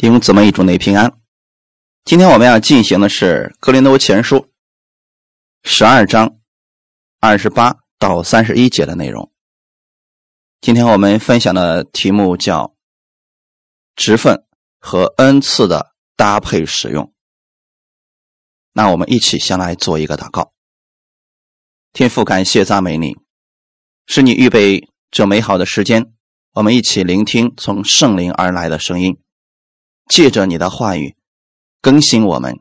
弟兄姊妹，主内平安。今天我们要进行的是《格林多前书》十二章二十八到三十一节的内容。今天我们分享的题目叫“职分和恩赐的搭配使用”。那我们一起先来做一个祷告。天父，感谢赞美你，是你预备这美好的时间，我们一起聆听从圣灵而来的声音。借着你的话语更新我们，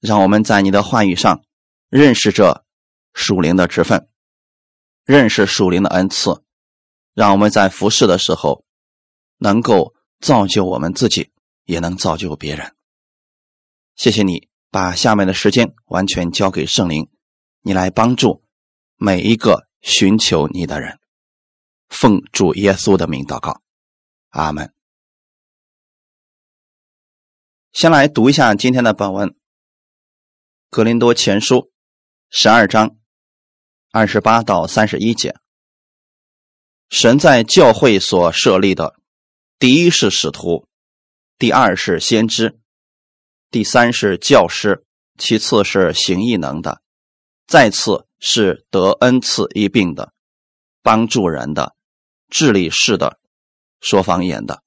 让我们在你的话语上认识这属灵的职分，认识属灵的恩赐，让我们在服侍的时候能够造就我们自己，也能造就别人。谢谢你把下面的时间完全交给圣灵，你来帮助每一个寻求你的人。奉主耶稣的名祷告，阿门。先来读一下今天的本文，《格林多前书》十二章二十八到三十一节。神在教会所设立的，第一是使徒，第二是先知，第三是教师，其次是行异能的，再次是得恩赐一并的，帮助人的，治理事的，说方言的，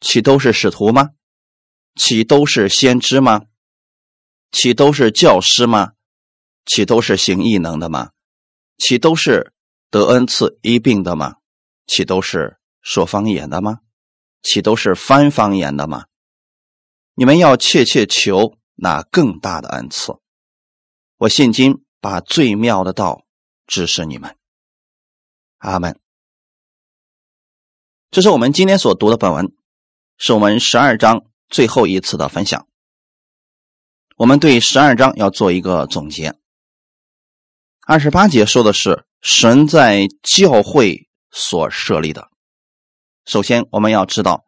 岂都是使徒吗？岂都是先知吗？岂都是教师吗？岂都是行异能的吗？岂都是得恩赐医病的吗？岂都是说方言的吗？岂都是翻方言的吗？你们要切切求那更大的恩赐。我现今把最妙的道指示你们。阿门。这是我们今天所读的本文，是我们十二章。最后一次的分享，我们对十二章要做一个总结。二十八节说的是神在教会所设立的。首先，我们要知道，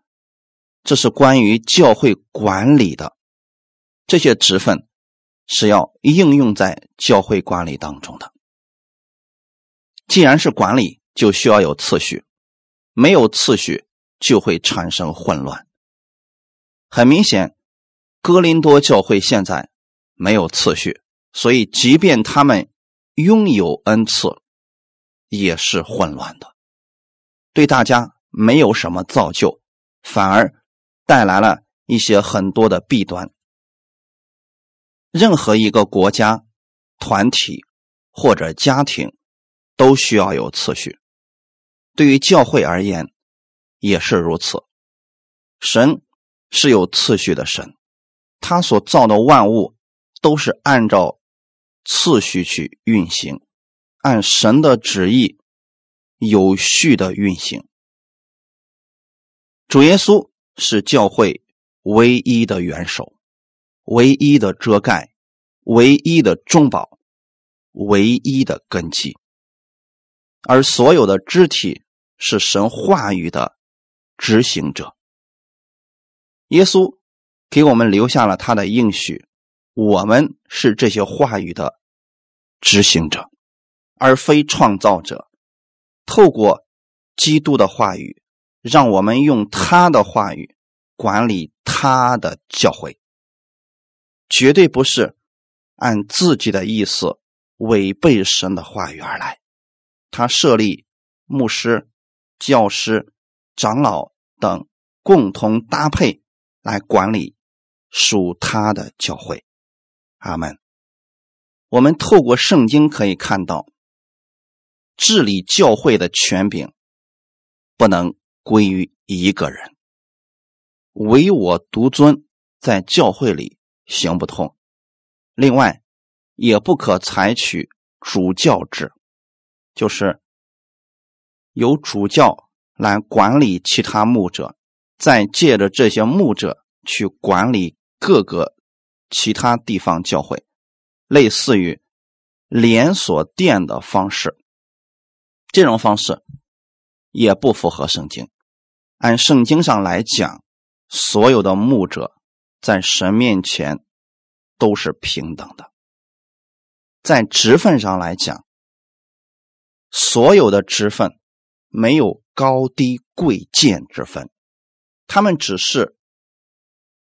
这是关于教会管理的，这些职分是要应用在教会管理当中的。既然是管理，就需要有次序，没有次序就会产生混乱。很明显，哥林多教会现在没有次序，所以即便他们拥有恩赐，也是混乱的，对大家没有什么造就，反而带来了一些很多的弊端。任何一个国家、团体或者家庭都需要有次序，对于教会而言也是如此。神。是有次序的神，他所造的万物都是按照次序去运行，按神的旨意有序的运行。主耶稣是教会唯一的元首，唯一的遮盖，唯一的中保，唯一的根基，而所有的肢体是神话语的执行者。耶稣给我们留下了他的应许，我们是这些话语的执行者，而非创造者。透过基督的话语，让我们用他的话语管理他的教会，绝对不是按自己的意思违背神的话语而来。他设立牧师、教师、长老等共同搭配。来管理属他的教会，阿门。我们透过圣经可以看到，治理教会的权柄不能归于一个人，唯我独尊在教会里行不通。另外，也不可采取主教制，就是由主教来管理其他牧者。再借着这些牧者去管理各个其他地方教会，类似于连锁店的方式，这种方式也不符合圣经。按圣经上来讲，所有的牧者在神面前都是平等的。在职分上来讲，所有的职分没有高低贵贱之分。他们只是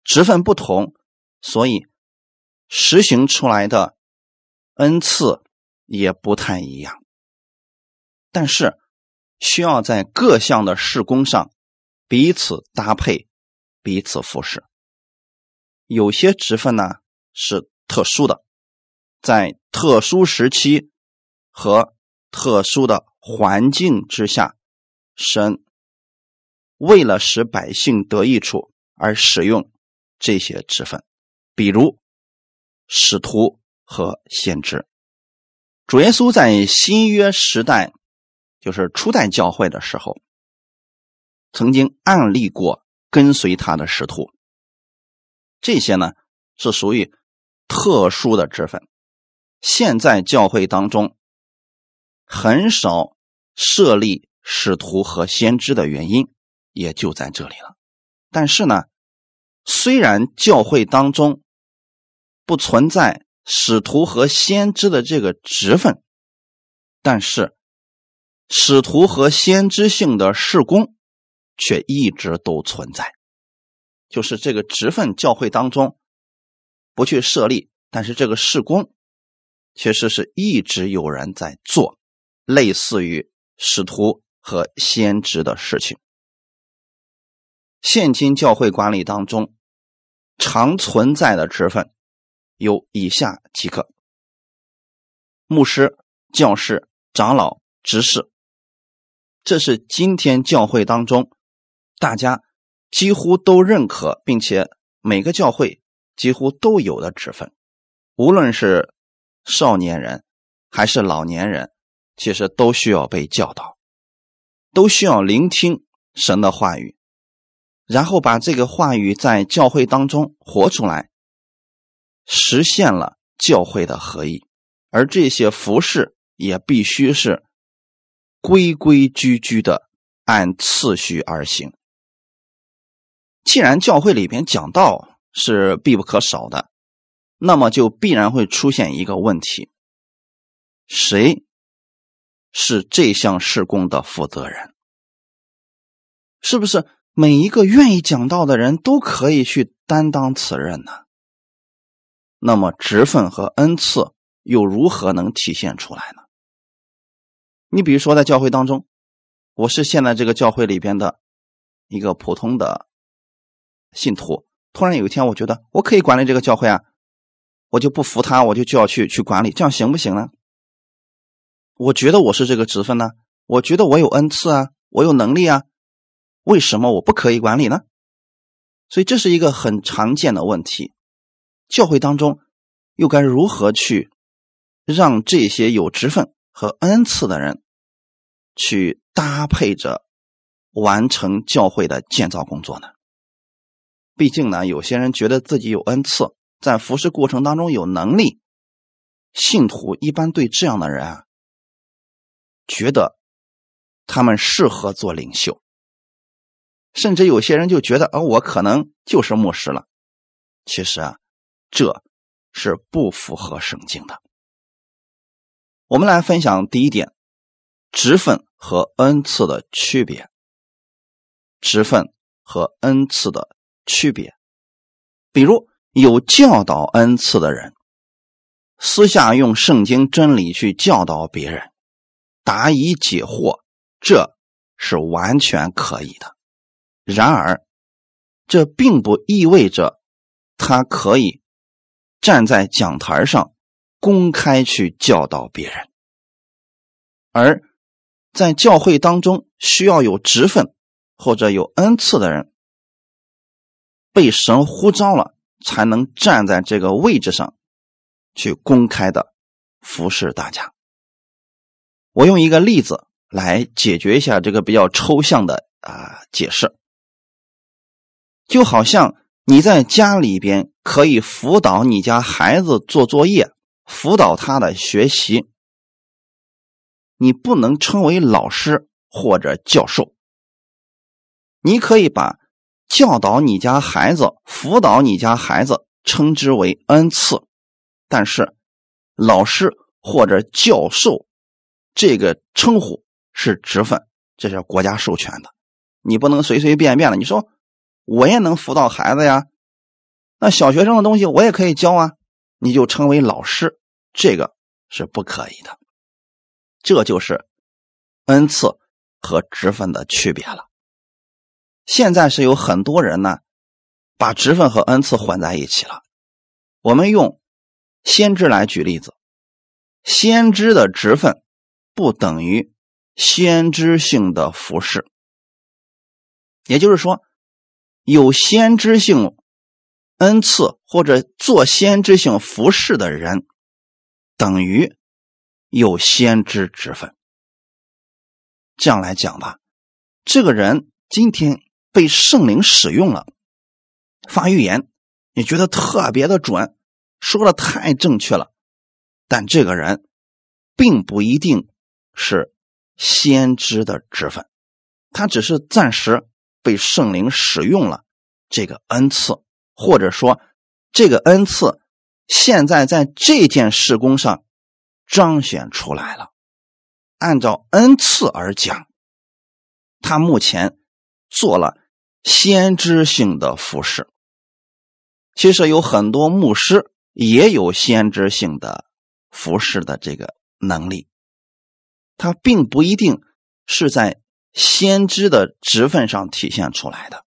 职分不同，所以实行出来的恩赐也不太一样。但是需要在各项的事工上彼此搭配、彼此服侍。有些职分呢是特殊的，在特殊时期和特殊的环境之下，神为了使百姓得益处而使用这些职分，比如使徒和先知。主耶稣在新约时代，就是初代教会的时候，曾经案例过跟随他的使徒。这些呢是属于特殊的职分，现在教会当中很少设立使徒和先知的原因也就在这里了。但是呢，虽然教会当中不存在使徒和先知的这个职分，但是使徒和先知性的事工却一直都存在。就是这个职分，教会当中不去设立，但是这个事工确实是一直有人在做，类似于使徒和先知的事情。现今教会管理当中常存在的职分有以下几个：牧师、教士、长老、执事，这是今天教会当中大家。几乎都认可，并且每个教会几乎都有的职分，无论是少年人还是老年人，其实都需要被教导，都需要聆听神的话语，然后把这个话语在教会当中活出来，实现了教会的合一。而这些服饰也必须是规规矩矩的按次序而行。既然教会里边讲道是必不可少的，那么就必然会出现一个问题：谁是这项事工的负责人？是不是每一个愿意讲道的人都可以去担当此任呢？那么职分和恩赐又如何能体现出来呢？你比如说，在教会当中，我是现在这个教会里边的一个普通的。信徒突然有一天，我觉得我可以管理这个教会啊，我就不服他，我就就要去去管理，这样行不行呢？我觉得我是这个职分呢，我觉得我有恩赐啊，我有能力啊，为什么我不可以管理呢？所以这是一个很常见的问题。教会当中又该如何去让这些有职分和恩赐的人去搭配着完成教会的建造工作呢？毕竟呢，有些人觉得自己有恩赐，在服侍过程当中有能力。信徒一般对这样的人啊，觉得他们适合做领袖，甚至有些人就觉得，啊，我可能就是牧师了。其实啊，这是不符合圣经的。我们来分享第一点：职分和恩赐的区别。职分和恩赐的。区别，比如有教导恩赐的人，私下用圣经真理去教导别人，答疑解惑，这是完全可以的。然而，这并不意味着他可以站在讲台上公开去教导别人。而在教会当中，需要有职分或者有恩赐的人。被神呼召了，才能站在这个位置上，去公开的服侍大家。我用一个例子来解决一下这个比较抽象的啊解释，就好像你在家里边可以辅导你家孩子做作业，辅导他的学习，你不能称为老师或者教授，你可以把。教导你家孩子，辅导你家孩子，称之为恩赐。但是，老师或者教授这个称呼是职分，这是国家授权的，你不能随随便便的。你说我也能辅导孩子呀，那小学生的东西我也可以教啊，你就成为老师，这个是不可以的。这就是恩赐和职分的区别了。现在是有很多人呢，把职分和恩赐混在一起了。我们用先知来举例子，先知的职分不等于先知性的服饰，也就是说，有先知性恩赐或者做先知性服饰的人，等于有先知职分。这样来讲吧，这个人今天被圣灵使用了，发预言。你觉得特别的准，说的太正确了，但这个人并不一定是先知的职分，他只是暂时被圣灵使用了这个恩赐，或者说这个恩赐现在在这件事工上彰显出来了。按照恩赐而讲，他目前做了先知性的服饰。其实有很多牧师也有先知性的服侍的这个能力，他并不一定是在先知的职分上体现出来的。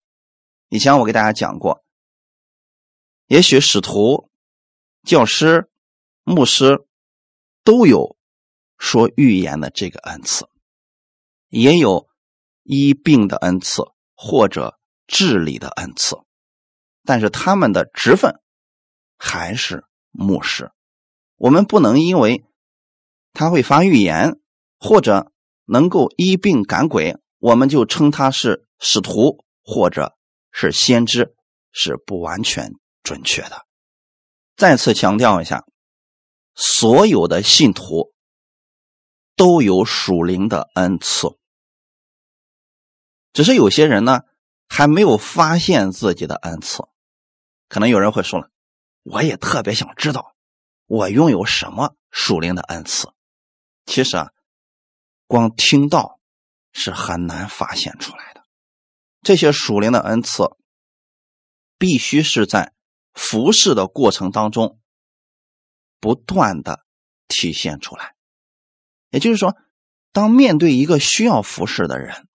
以前我给大家讲过，也许使徒、教师、牧师都有说预言的这个恩赐，也有医病的恩赐或者治理的恩赐。但是他们的职分还是牧师，我们不能因为他会发预言或者能够医病赶鬼，我们就称他是使徒或者是先知，是不完全准确的。再次强调一下，所有的信徒都有属灵的恩赐，只是有些人呢还没有发现自己的恩赐。可能有人会说了，我也特别想知道，我拥有什么属灵的恩赐。其实啊，光听到是很难发现出来的。这些属灵的恩赐，必须是在服侍的过程当中不断的体现出来。也就是说，当面对一个需要服侍的人，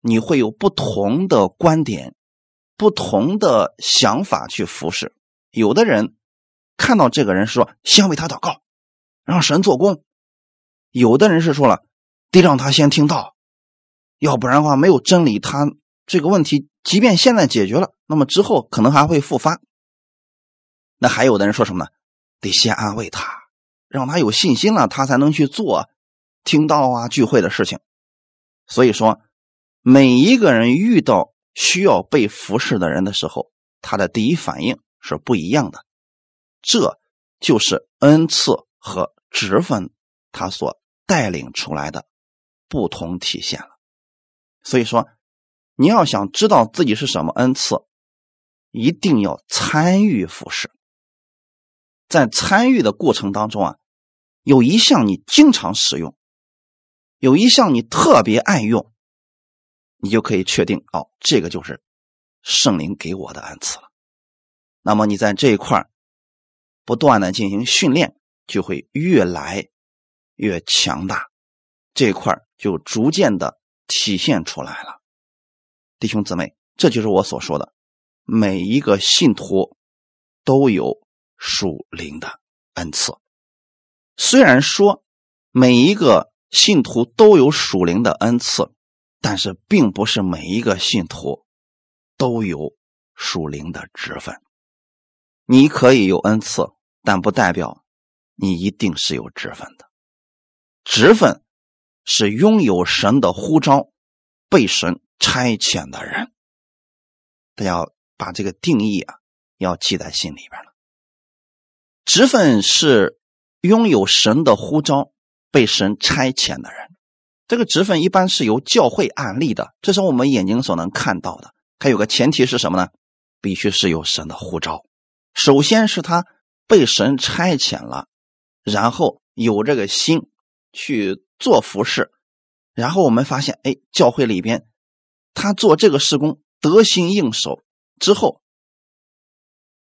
你会有不同的观点。不同的想法去服侍，有的人看到这个人说先为他祷告，让神做工；有的人是说了得让他先听到，要不然的话没有真理，他这个问题即便现在解决了，那么之后可能还会复发。那还有的人说什么呢？得先安慰他，让他有信心了，他才能去做听到啊聚会的事情。所以说，每一个人遇到。需要被服侍的人的时候，他的第一反应是不一样的，这就是恩赐和职分他所带领出来的不同体现了。所以说，你要想知道自己是什么恩赐，一定要参与服侍。在参与的过程当中啊，有一项你经常使用，有一项你特别爱用。你就可以确定哦，这个就是圣灵给我的恩赐了。那么你在这一块不断的进行训练，就会越来越强大，这一块就逐渐的体现出来了。弟兄姊妹，这就是我所说的，每一个信徒都有属灵的恩赐。虽然说每一个信徒都有属灵的恩赐。但是，并不是每一个信徒都有属灵的职分。你可以有恩赐，但不代表你一定是有职分的。职分是拥有神的呼召、被神差遣的人。大家把这个定义啊，要记在心里边了。职分是拥有神的呼召、被神差遣的人。这个职分一般是由教会案例的，这是我们眼睛所能看到的。还有个前提是什么呢？必须是有神的呼召。首先是他被神差遣了，然后有这个心去做服饰，然后我们发现，哎，教会里边他做这个施工得心应手之后，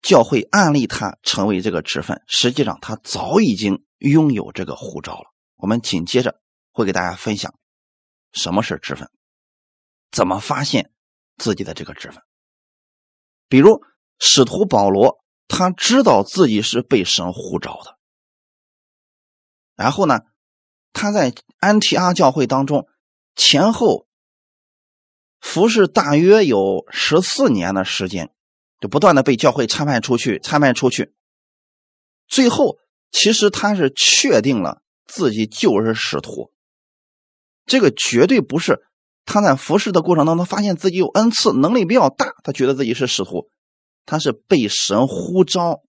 教会安立他成为这个职分，实际上他早已经拥有这个护照了。我们紧接着会给大家分享什么是职分，怎么发现自己的这个职分。比如使徒保罗，他知道自己是被神呼召的，然后呢，他在安提阿教会当中前后服侍大约有十四年的时间。就不断的被教会参派出去，参派出去，最后其实他是确定了自己就是使徒。这个绝对不是他在服侍的过程当中发现自己有恩赐，能力比较大，他觉得自己是使徒，他是被神呼召，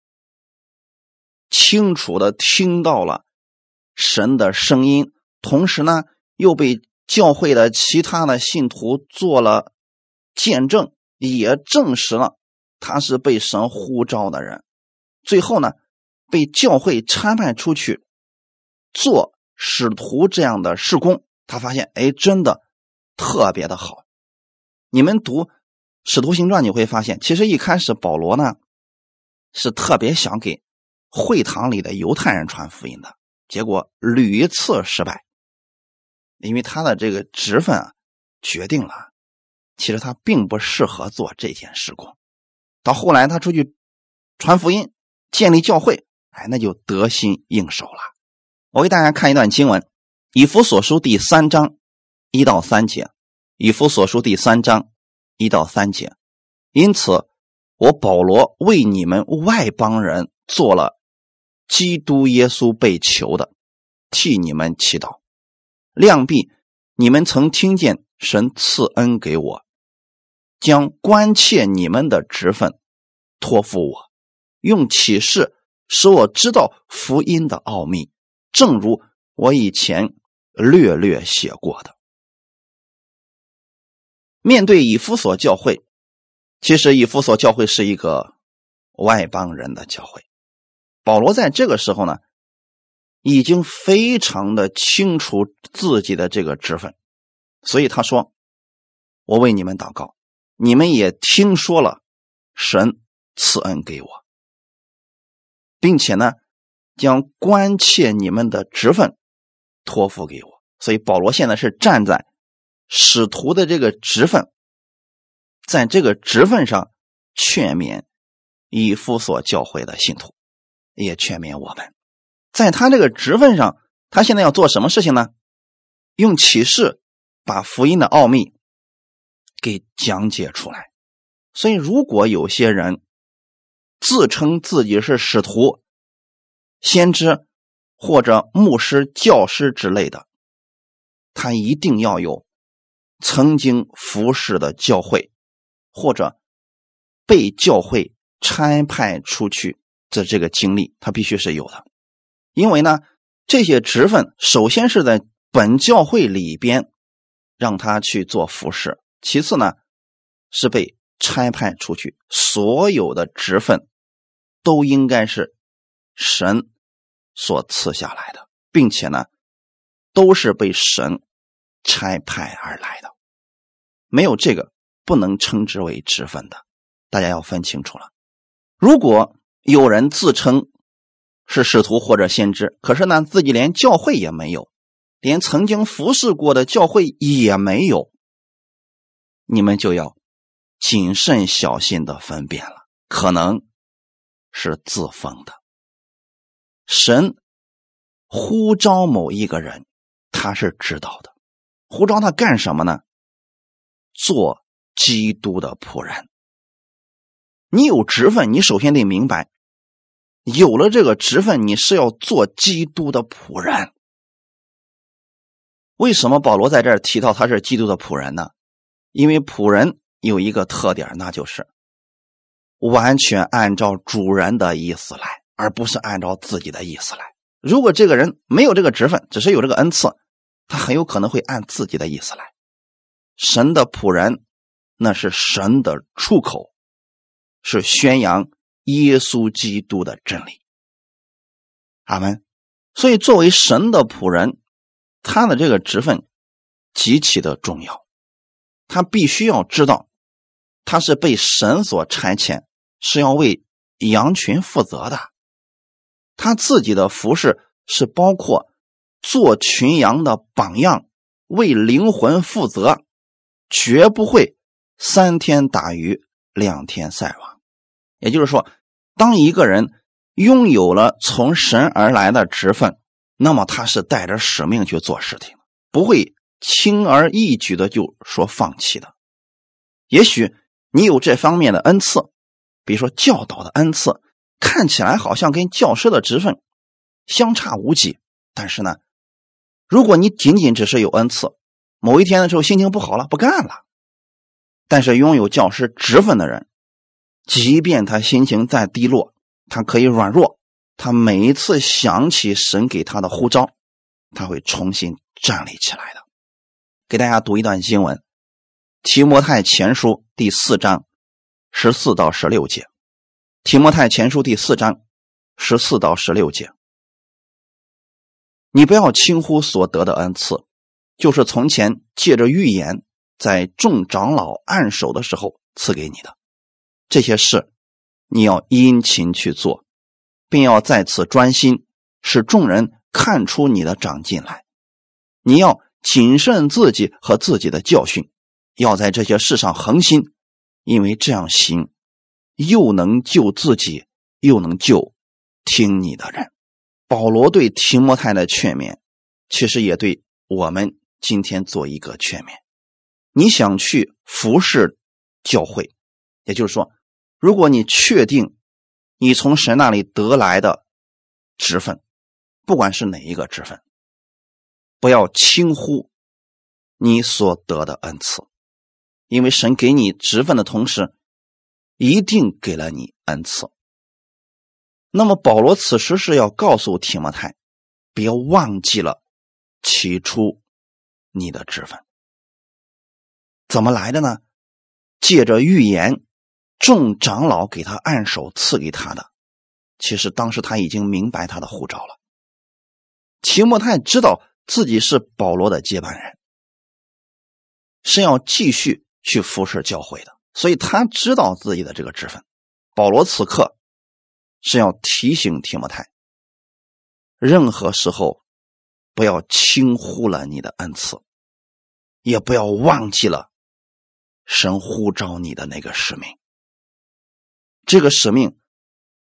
清楚的听到了神的声音，同时呢又被教会的其他的信徒做了见证，也证实了。他是被神呼召的人，最后呢，被教会参派出去做使徒这样的事工。他发现，哎，真的特别的好。你们读《使徒行传》，你会发现，其实一开始保罗呢是特别想给会堂里的犹太人传福音的，结果屡次失败，因为他的这个职分啊，决定了，其实他并不适合做这件事工。到后来，他出去传福音、建立教会，哎，那就得心应手了。我给大家看一段经文，《以弗所书》第三章一到三节，《以弗所书》第三章一到三节。因此，我保罗为你们外邦人做了基督耶稣被囚的，替你们祈祷。量必你们曾听见神赐恩给我。将关切你们的职分托付我，用启示使我知道福音的奥秘，正如我以前略略写过的。面对以弗所教会，其实以弗所教会是一个外邦人的教会。保罗在这个时候呢，已经非常的清楚自己的这个职分，所以他说：“我为你们祷告。”你们也听说了，神赐恩给我，并且呢，将关切你们的职分托付给我。所以保罗现在是站在使徒的这个职分，在这个职分上劝勉以弗所教会的信徒，也劝勉我们，在他这个职分上，他现在要做什么事情呢？用启示把福音的奥秘。给讲解出来，所以如果有些人自称自己是使徒、先知或者牧师、教师之类的，他一定要有曾经服侍的教会或者被教会差派出去的这个经历，他必须是有的。因为呢，这些职分首先是在本教会里边让他去做服侍。其次呢，是被差派出去，所有的职分都应该是神所赐下来的，并且呢，都是被神差派而来的，没有这个不能称之为职分的，大家要分清楚了。如果有人自称是使徒或者先知，可是呢，自己连教会也没有，连曾经服侍过的教会也没有。你们就要谨慎小心的分辨了，可能是自封的。神呼召某一个人，他是知道的。呼召他干什么呢？做基督的仆人。你有职分，你首先得明白，有了这个职分，你是要做基督的仆人。为什么保罗在这儿提到他是基督的仆人呢？因为仆人有一个特点，那就是完全按照主人的意思来，而不是按照自己的意思来。如果这个人没有这个职分，只是有这个恩赐，他很有可能会按自己的意思来。神的仆人，那是神的出口，是宣扬耶稣基督的真理。阿门。所以，作为神的仆人，他的这个职分极其的重要。他必须要知道，他是被神所差遣，是要为羊群负责的，他自己的服饰是包括做群羊的榜样，为灵魂负责，绝不会三天打鱼两天晒网。也就是说，当一个人拥有了从神而来的职分，那么他是带着使命去做事情，不会轻而易举的就说放弃的。也许你有这方面的恩赐，比如说教导的恩赐，看起来好像跟教师的职分相差无几。但是呢，如果你仅仅只是有恩赐，某一天的时候心情不好了，不干了，但是拥有教师职分的人，即便他心情再低落，他可以软弱，他每一次想起神给他的呼召，他会重新站立起来的。给大家读一段经文。提摩太前书第四章十四到十六节，提摩太前书第四章十四到十六节，你不要轻忽所得的恩赐，就是从前借着预言，在众长老按手的时候赐给你的这些事，你要殷勤去做，并要在此专心，使众人看出你的长进来。你要谨慎自己和自己的教训。要在这些事上恒心，因为这样行，又能救自己，又能救听你的人。保罗对提摩太的劝勉，其实也对我们今天做一个劝勉。你想去服侍教会，也就是说，如果你确定你从神那里得来的职分，不管是哪一个职分，不要轻忽你所得的恩赐。因为神给你职分的同时，一定给了你恩赐。那么保罗此时是要告诉提摩太，别忘记了起初你的职分。怎么来的呢？借着预言，众长老给他按手赐给他的。其实当时他已经明白他的护照了。提摩太知道自己是保罗的接班人，是要继续。去服侍教会的，所以他知道自己的这个职分。保罗此刻是要提醒提摩太，任何时候不要轻忽了你的恩赐，也不要忘记了神呼召你的那个使命。这个使命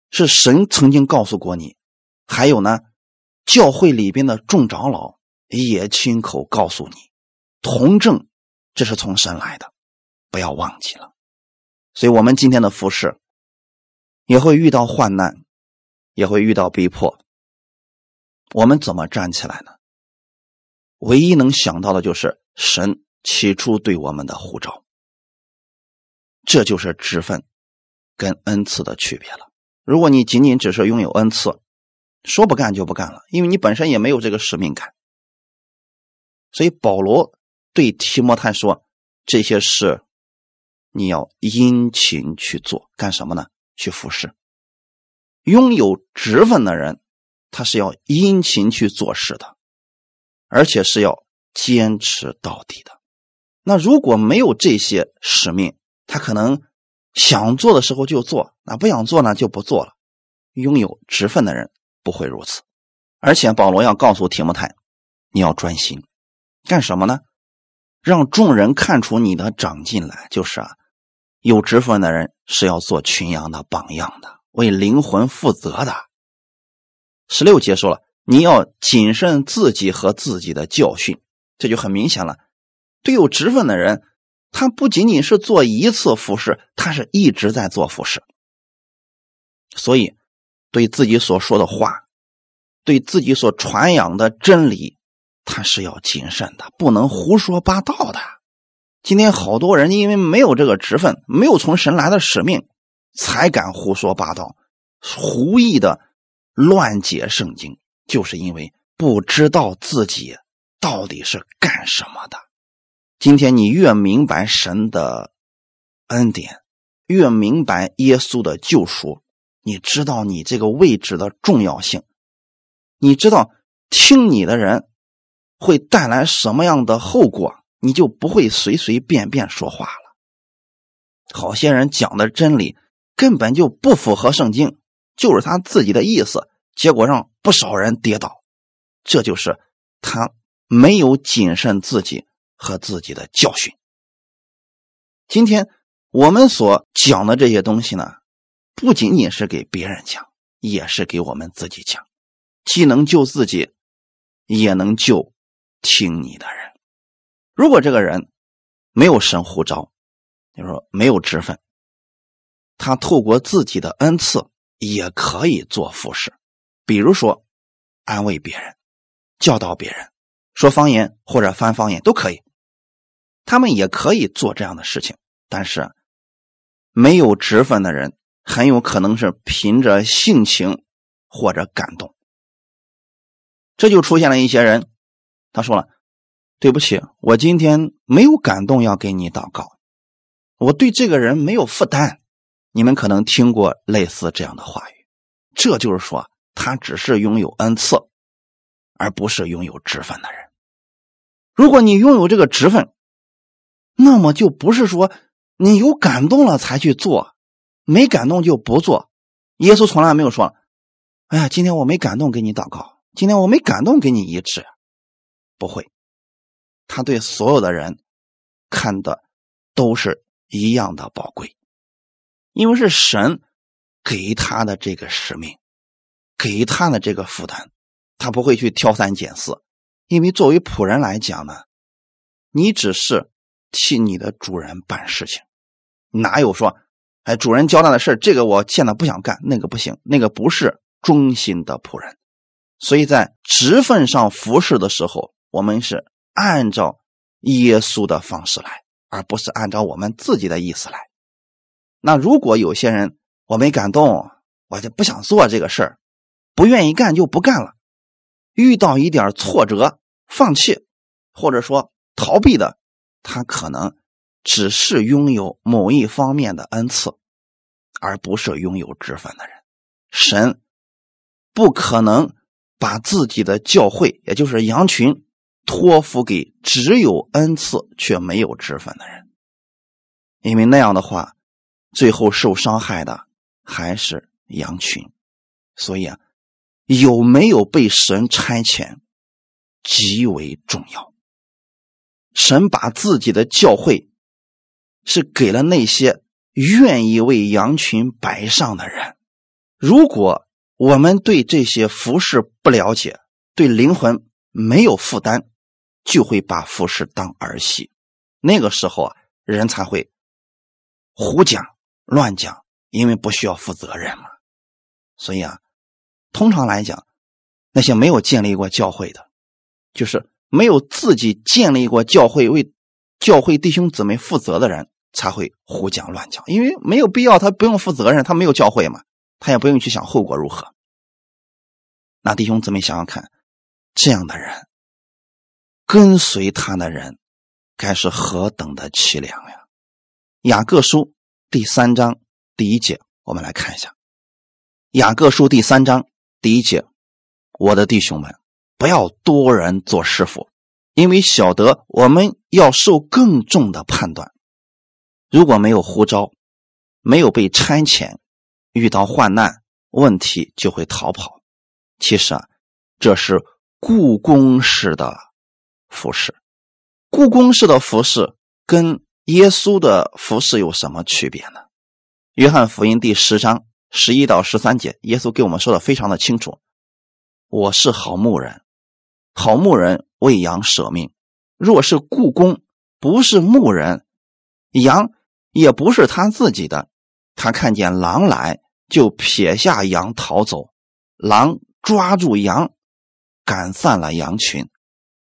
是神曾经告诉过你，还有呢，教会里边的众长老也亲口告诉你，同证这是从神来的。不要忘记了，所以我们今天的服饰也会遇到患难，也会遇到逼迫。我们怎么站起来呢？唯一能想到的就是神起初对我们的呼召，这就是职分跟恩赐的区别了。如果你仅仅只是拥有恩赐，说不干就不干了，因为你本身也没有这个使命感。所以保罗对提摩太说：“这些事。”你要殷勤去做干什么呢？去服侍。拥有职分的人，他是要殷勤去做事的，而且是要坚持到底的。那如果没有这些使命，他可能想做的时候就做，那不想做呢就不做了。拥有职分的人不会如此。而且保罗要告诉提摩太，你要专心干什么呢？让众人看出你的长进来，就是啊。有职分的人是要做群羊的榜样的，为灵魂负责的。十六节说了，你要谨慎自己和自己的教训，这就很明显了。对有职分的人，他不仅仅是做一次服侍，他是一直在做服侍。所以，对自己所说的话，对自己所传扬的真理，他是要谨慎的，不能胡说八道的。今天好多人因为没有这个职分，没有从神来的使命，才敢胡说八道、胡意的乱解圣经，就是因为不知道自己到底是干什么的。今天你越明白神的恩典，越明白耶稣的救赎，你知道你这个位置的重要性，你知道听你的人会带来什么样的后果。你就不会随随便便说话了。好些人讲的真理根本就不符合圣经，就是他自己的意思，结果让不少人跌倒。这就是他没有谨慎自己和自己的教训。今天我们所讲的这些东西呢，不仅仅是给别人讲，也是给我们自己讲，既能救自己，也能救听你的人。如果这个人没有神呼召，就是说没有职分。他透过自己的恩赐也可以做服饰，比如说安慰别人、教导别人、说方言或者翻方言都可以。他们也可以做这样的事情，但是没有职分的人很有可能是凭着性情或者感动。这就出现了一些人，他说了：“对不起，我今天没有感动要给你祷告，我对这个人没有负担。”你们可能听过类似这样的话语，这就是说，他只是拥有恩赐，而不是拥有职分的人。如果你拥有这个职分，那么就不是说你有感动了才去做，没感动就不做。耶稣从来没有说：“哎呀，今天我没感动给你祷告，今天我没感动给你医治。”不会，他对所有的人看的都是一样的宝贵。因为是神给他的这个使命，给他的这个负担，他不会去挑三拣四。因为作为仆人来讲呢，你只是替你的主人办事情，哪有说，哎，主人交代的事这个我现在不想干，那个不行，那个不是忠心的仆人。所以在职分上服侍的时候，我们是按照耶稣的方式来，而不是按照我们自己的意思来。那如果有些人我没感动，我就不想做这个事儿，不愿意干就不干了。遇到一点挫折，放弃或者说逃避的，他可能只是拥有某一方面的恩赐，而不是拥有职分的人。神不可能把自己的教会，也就是羊群，托付给只有恩赐却没有职分的人，因为那样的话。最后受伤害的还是羊群，所以啊，有没有被神差遣极为重要。神把自己的教会是给了那些愿意为羊群摆上的人。如果我们对这些服饰不了解，对灵魂没有负担，就会把服饰当儿戏。那个时候啊，人才会胡讲。乱讲，因为不需要负责任嘛。所以啊，通常来讲，那些没有建立过教会的，就是没有自己建立过教会、为教会弟兄姊妹负责的人，才会胡讲乱讲。因为没有必要，他不用负责任，他没有教会嘛，他也不用去想后果如何。那弟兄姊妹想想看，这样的人跟随他的人，该是何等的凄凉呀！雅各书。第三章第一节，我们来看一下《雅各书》第三章第一节：“我的弟兄们，不要多人做师傅，因为晓得我们要受更重的判断。如果没有呼召，没有被差遣，遇到患难问题就会逃跑。其实啊，这是故宫式的服饰。故宫式的服饰跟……耶稣的服饰有什么区别呢？约翰福音第十章十一到十三节，耶稣给我们说的非常的清楚：“我是好牧人，好牧人为羊舍命。若是故宫不是牧人，羊也不是他自己的。他看见狼来，就撇下羊逃走。狼抓住羊，赶散了羊群。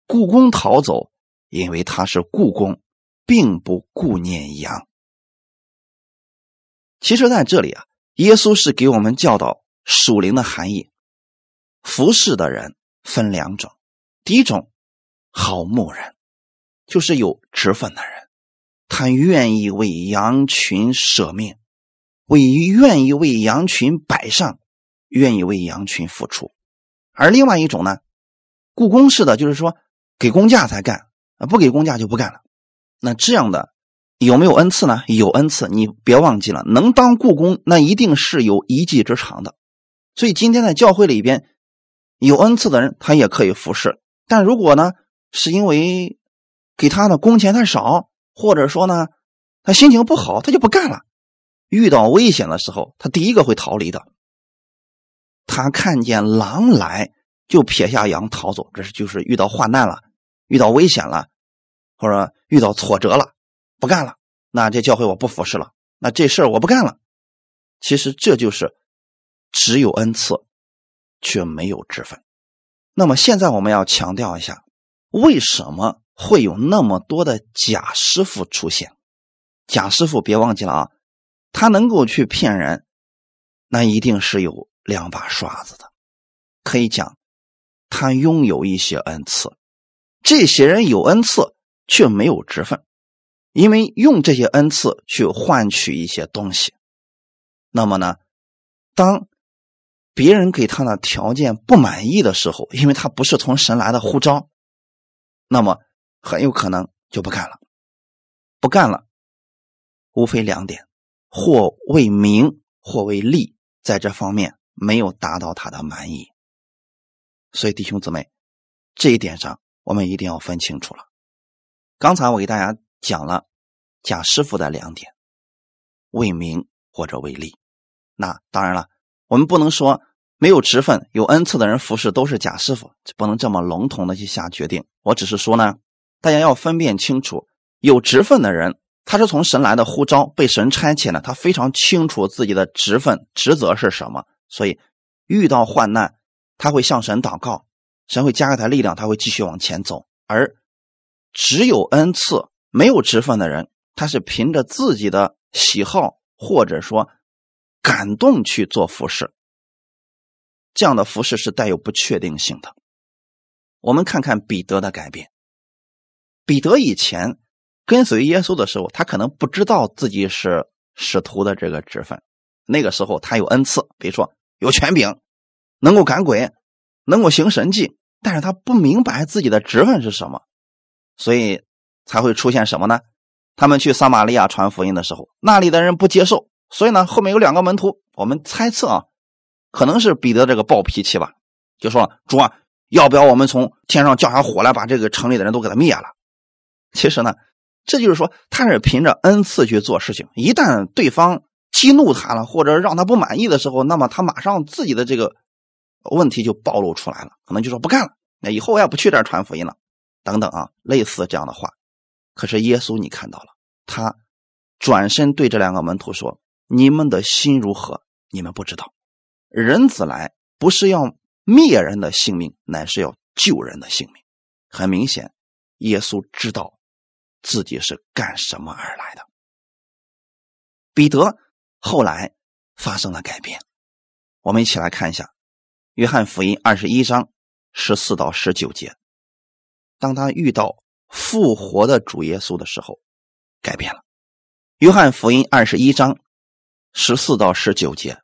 故宫逃走，因为他是故宫。”并不顾念羊。其实，在这里啊，耶稣是给我们教导属灵的含义。服侍的人分两种，第一种好牧人，就是有职分的人，他愿意为羊群舍命，为愿意为羊群摆上，愿意为羊群付出。而另外一种呢，雇工式的，就是说给工价才干，不给工价就不干了。那这样的有没有恩赐呢？有恩赐，你别忘记了，能当故宫，那一定是有一技之长的。所以今天在教会里边，有恩赐的人，他也可以服侍。但如果呢，是因为给他的工钱太少，或者说呢，他心情不好，他就不干了。遇到危险的时候，他第一个会逃离的。他看见狼来，就撇下羊逃走。这是就是遇到患难了，遇到危险了，或者遇到挫折了。不干了，那这教会我不服侍了，那这事儿我不干了。其实这就是只有恩赐，却没有职分。那么现在我们要强调一下，为什么会有那么多的假师傅出现？假师傅别忘记了啊，他能够去骗人，那一定是有两把刷子的。可以讲，他拥有一些恩赐，这些人有恩赐却没有职分。因为用这些恩赐去换取一些东西，那么呢，当别人给他的条件不满意的时候，因为他不是从神来的呼召，那么很有可能就不干了。不干了，无非两点：或为名，或为利，在这方面没有达到他的满意。所以弟兄姊妹，这一点上我们一定要分清楚了。刚才我给大家。讲了贾师傅的两点，为名或者为利。那当然了，我们不能说没有职分、有恩赐的人服侍都是假师傅，不能这么笼统的去下决定。我只是说呢，大家要分辨清楚，有职分的人，他是从神来的呼召，被神差遣的，他非常清楚自己的职分、职责是什么，所以遇到患难，他会向神祷告，神会加给他力量，他会继续往前走。而只有恩赐。没有职分的人，他是凭着自己的喜好或者说感动去做服饰。这样的服饰是带有不确定性的。我们看看彼得的改变。彼得以前跟随耶稣的时候，他可能不知道自己是使徒的这个职分。那个时候他有恩赐，比如说有权柄，能够赶鬼，能够行神迹，但是他不明白自己的职分是什么，所以。才会出现什么呢？他们去撒玛利亚传福音的时候，那里的人不接受，所以呢，后面有两个门徒，我们猜测啊，可能是彼得这个暴脾气吧，就说：“主啊，要不要我们从天上降下火来，把这个城里的人都给他灭了？”其实呢，这就是说他是凭着恩赐去做事情，一旦对方激怒他了，或者让他不满意的时候，那么他马上自己的这个问题就暴露出来了，可能就说不干了，那以后我也不去这儿传福音了，等等啊，类似这样的话。可是耶稣，你看到了，他转身对这两个门徒说：“你们的心如何？你们不知道。人子来不是要灭人的性命，乃是要救人的性命。”很明显，耶稣知道自己是干什么而来的。彼得后来发生了改变，我们一起来看一下《约翰福音》二十一章十四到十九节。当他遇到。复活的主耶稣的时候，改变了。约翰福音二十一章十四到十九节，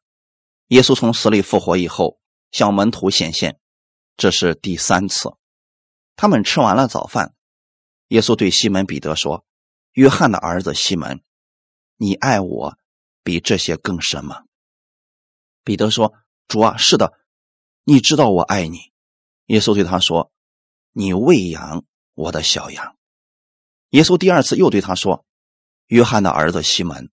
耶稣从死里复活以后，向门徒显现，这是第三次。他们吃完了早饭，耶稣对西门彼得说：“约翰的儿子西门，你爱我比这些更深吗？”彼得说：“主啊，是的，你知道我爱你。”耶稣对他说：“你喂养。”我的小羊，耶稣第二次又对他说：“约翰的儿子西门，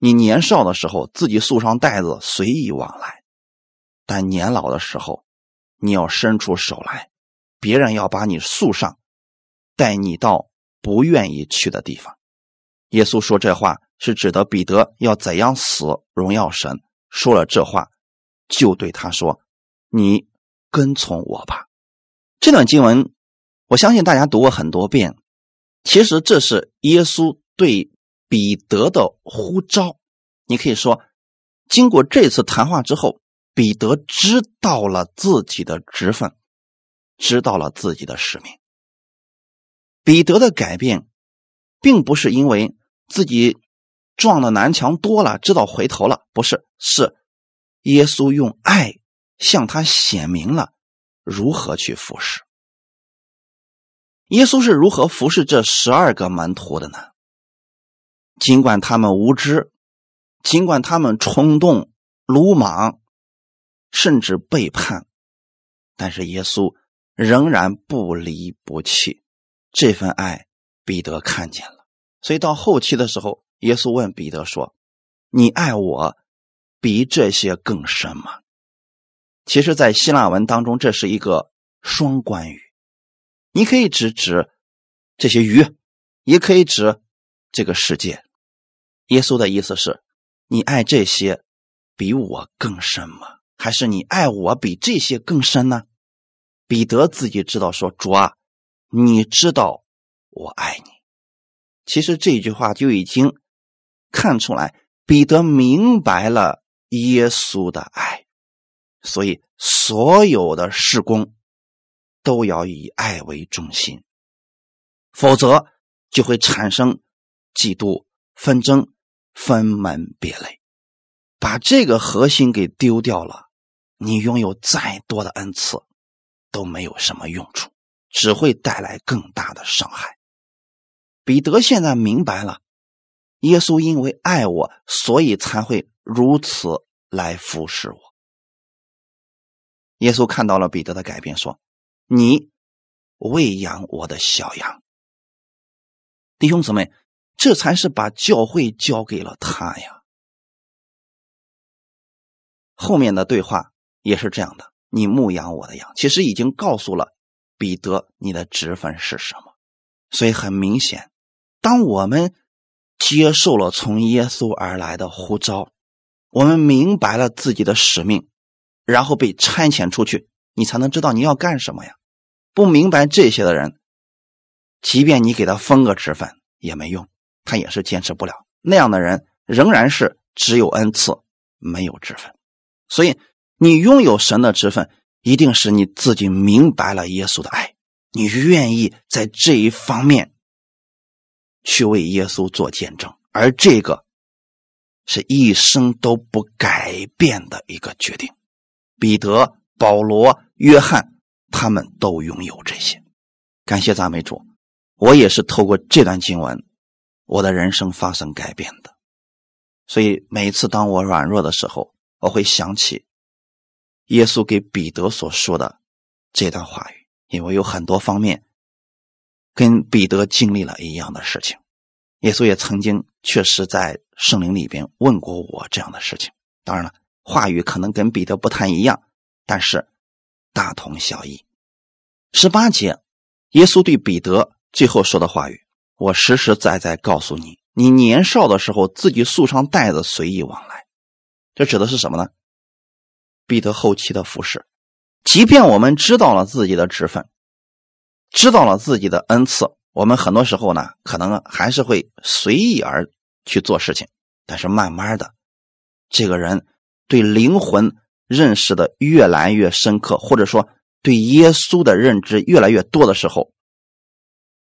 你年少的时候自己束上带子随意往来，但年老的时候，你要伸出手来，别人要把你束上，带你到不愿意去的地方。”耶稣说这话是指的彼得要怎样死荣耀神。说了这话，就对他说：“你跟从我吧。”这段经文。我相信大家读过很多遍，其实这是耶稣对彼得的呼召。你可以说，经过这次谈话之后，彼得知道了自己的职分，知道了自己的使命。彼得的改变，并不是因为自己撞的南墙多了，知道回头了，不是，是耶稣用爱向他显明了如何去服侍。耶稣是如何服侍这十二个门徒的呢？尽管他们无知，尽管他们冲动、鲁莽，甚至背叛，但是耶稣仍然不离不弃。这份爱，彼得看见了。所以到后期的时候，耶稣问彼得说：“你爱我比这些更深吗？”其实，在希腊文当中，这是一个双关语。你可以指指这些鱼，也可以指这个世界。耶稣的意思是：你爱这些比我更深吗？还是你爱我比这些更深呢？彼得自己知道说：“主啊，你知道我爱你。”其实这句话就已经看出来，彼得明白了耶稣的爱，所以所有的事工。都要以爱为中心，否则就会产生嫉妒、纷争、分门别类。把这个核心给丢掉了，你拥有再多的恩赐都没有什么用处，只会带来更大的伤害。彼得现在明白了，耶稣因为爱我，所以才会如此来服侍我。耶稣看到了彼得的改变，说。你喂养我的小羊，弟兄姊妹，这才是把教会交给了他呀。后面的对话也是这样的：你牧养我的羊，其实已经告诉了彼得你的职分是什么。所以很明显，当我们接受了从耶稣而来的呼召，我们明白了自己的使命，然后被差遣出去，你才能知道你要干什么呀。不明白这些的人，即便你给他封个职分也没用，他也是坚持不了。那样的人仍然是只有恩赐，没有职分。所以，你拥有神的职分，一定是你自己明白了耶稣的爱，你愿意在这一方面去为耶稣做见证，而这个是一生都不改变的一个决定。彼得、保罗、约翰。他们都拥有这些，感谢赞美主。我也是透过这段经文，我的人生发生改变的。所以每次当我软弱的时候，我会想起耶稣给彼得所说的这段话语，因为有很多方面跟彼得经历了一样的事情。耶稣也曾经确实在圣灵里边问过我这样的事情。当然了，话语可能跟彼得不太一样，但是。大同小异。十八节，耶稣对彼得最后说的话语：“我实实在在告诉你，你年少的时候自己束上带子，随意往来。”这指的是什么呢？彼得后期的服饰。即便我们知道了自己的职分，知道了自己的恩赐，我们很多时候呢，可能还是会随意而去做事情。但是慢慢的，这个人对灵魂。认识的越来越深刻，或者说对耶稣的认知越来越多的时候，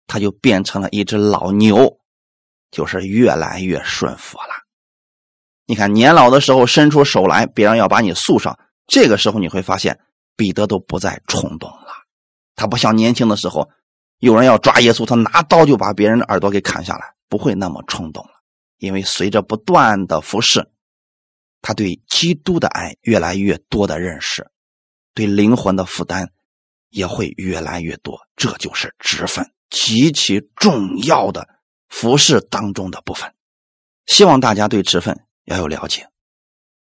他就变成了一只老牛，就是越来越顺服了。你看，年老的时候伸出手来，别人要把你束上，这个时候你会发现彼得都不再冲动了。他不像年轻的时候，有人要抓耶稣，他拿刀就把别人的耳朵给砍下来，不会那么冲动了。因为随着不断的服侍。他对基督的爱越来越多的认识，对灵魂的负担也会越来越多。这就是职分极其重要的服饰当中的部分。希望大家对职分要有了解。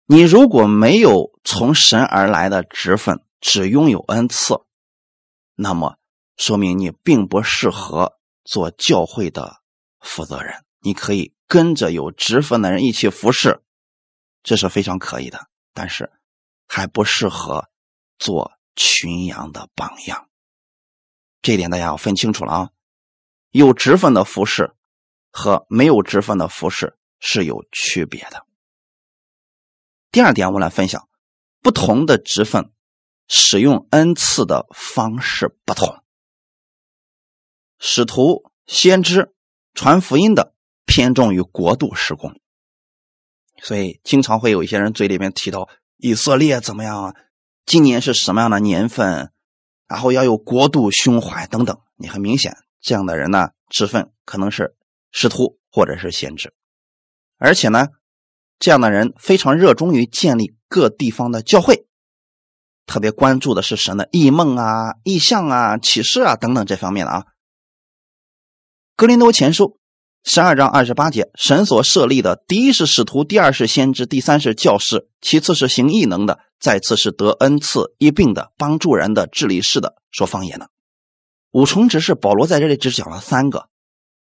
你如果没有从神而来的职分，只拥有恩赐，那么说明你并不适合做教会的负责人。你可以跟着有职分的人一起服侍。这是非常可以的，但是还不适合做群羊的榜样。这一点大家要分清楚了啊！有职分的服饰和没有职分的服饰是有区别的。第二点，我来分享不同的职分使用恩赐的方式不同。使徒、先知、传福音的偏重于国度施工，所以经常会有一些人嘴里面提到以色列怎么样啊？今年是什么样的年份？然后要有国度胸怀等等。你很明显，这样的人呢，职分可能是使徒或者是先知，而且呢。这样的人非常热衷于建立各地方的教会，特别关注的是神的异梦啊、异象啊、启示啊等等这方面的啊。格林多前书十二章二十八节，神所设立的第一是使徒，第二是先知，第三是教师，其次是行异能的，再次是得恩赐、医病的、帮助人的、治理事的、说方言的。五重职事，保罗在这里只讲了三个。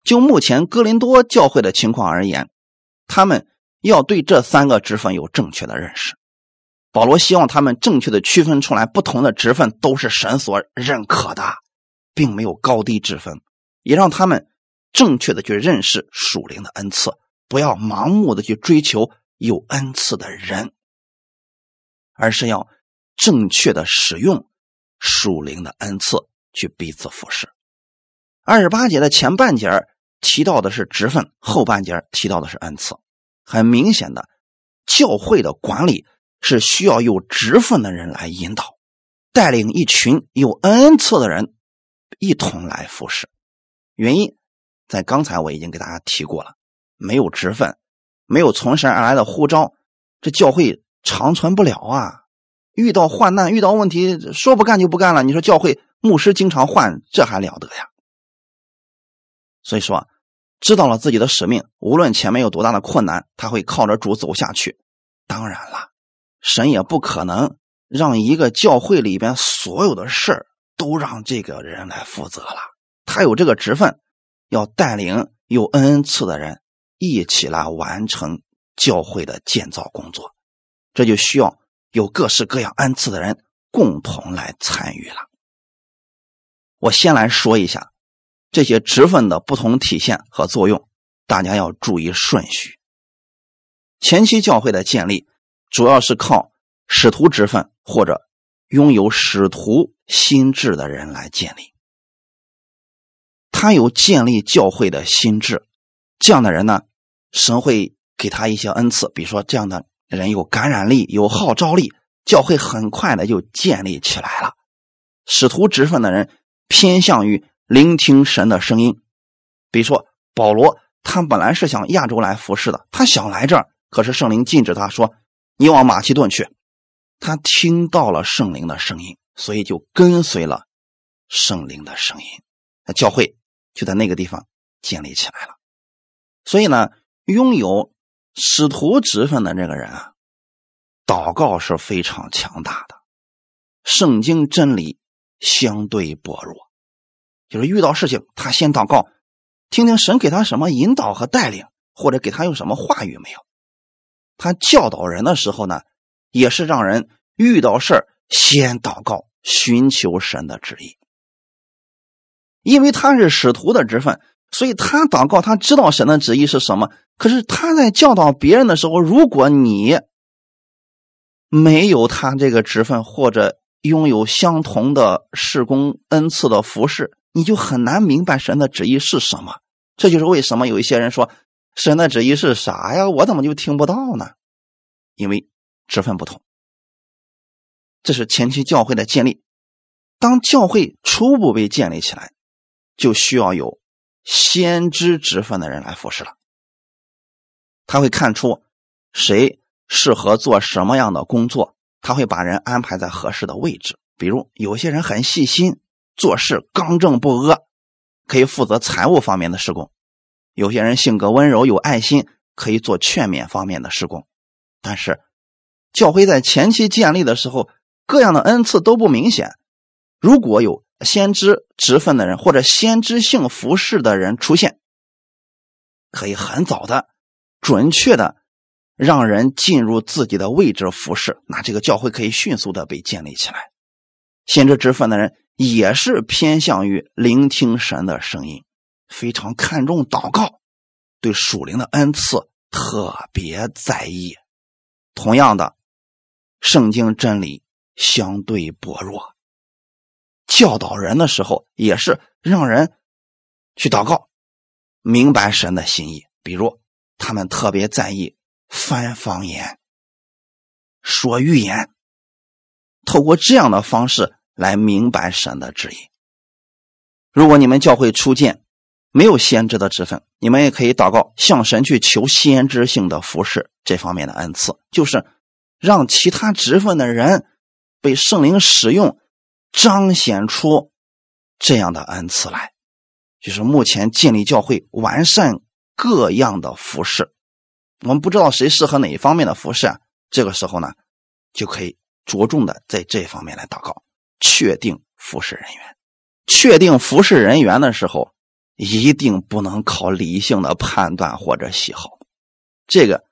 就目前哥林多教会的情况而言，他们。要对这三个职分有正确的认识，保罗希望他们正确的区分出来，不同的职分都是神所认可的，并没有高低之分，也让他们正确的去认识属灵的恩赐，不要盲目的去追求有恩赐的人，而是要正确的使用属灵的恩赐去彼此服侍。二十八节的前半节提到的是职分，后半节提到的是恩赐。很明显的，教会的管理是需要有职分的人来引导，带领一群有恩赐的人一同来服侍。原因在刚才我已经给大家提过了，没有职分，没有从神而来的呼召，这教会长存不了啊！遇到患难，遇到问题，说不干就不干了。你说教会牧师经常换，这还了得呀？所以说。知道了自己的使命，无论前面有多大的困难，他会靠着主走下去。当然了，神也不可能让一个教会里边所有的事儿都让这个人来负责了。他有这个职分，要带领有恩赐的人一起来完成教会的建造工作，这就需要有各式各样恩赐的人共同来参与了。我先来说一下。这些职分的不同体现和作用，大家要注意顺序。前期教会的建立，主要是靠使徒职分或者拥有使徒心智的人来建立。他有建立教会的心智，这样的人呢，神会给他一些恩赐，比如说这样的人有感染力、有号召力，教会很快的就建立起来了。使徒职分的人偏向于。聆听神的声音，比如说保罗，他本来是想亚洲来服侍的，他想来这儿，可是圣灵禁止他说：“你往马其顿去。”他听到了圣灵的声音，所以就跟随了圣灵的声音，教会就在那个地方建立起来了。所以呢，拥有使徒职分的这个人啊，祷告是非常强大的，圣经真理相对薄弱。就是遇到事情，他先祷告，听听神给他什么引导和带领，或者给他有什么话语没有。他教导人的时候呢，也是让人遇到事先祷告，寻求神的旨意。因为他是使徒的职分，所以他祷告，他知道神的旨意是什么。可是他在教导别人的时候，如果你没有他这个职分，或者拥有相同的事工恩赐的服饰，你就很难明白神的旨意是什么，这就是为什么有一些人说神的旨意是啥呀？我怎么就听不到呢？因为职分不同。这是前期教会的建立。当教会初步被建立起来，就需要有先知职分的人来服侍了。他会看出谁适合做什么样的工作，他会把人安排在合适的位置。比如有些人很细心。做事刚正不阿，可以负责财务方面的施工；有些人性格温柔有爱心，可以做劝勉方面的施工。但是，教会在前期建立的时候，各样的恩赐都不明显。如果有先知职分的人或者先知性服饰的人出现，可以很早的、准确的让人进入自己的位置服侍，那这个教会可以迅速的被建立起来。先知职分的人。也是偏向于聆听神的声音，非常看重祷告，对属灵的恩赐特别在意。同样的，圣经真理相对薄弱，教导人的时候也是让人去祷告，明白神的心意。比如，他们特别在意翻方言、说预言，透过这样的方式来明白神的旨意。如果你们教会初见没有先知的职分，你们也可以祷告，向神去求先知性的服饰这方面的恩赐，就是让其他职分的人被圣灵使用，彰显出这样的恩赐来。就是目前建立教会完善各样的服饰，我们不知道谁适合哪一方面的服饰啊？这个时候呢，就可以着重的在这方面来祷告，确定服侍人员。确定服侍人员的时候，一定不能靠理性的判断或者喜好。这个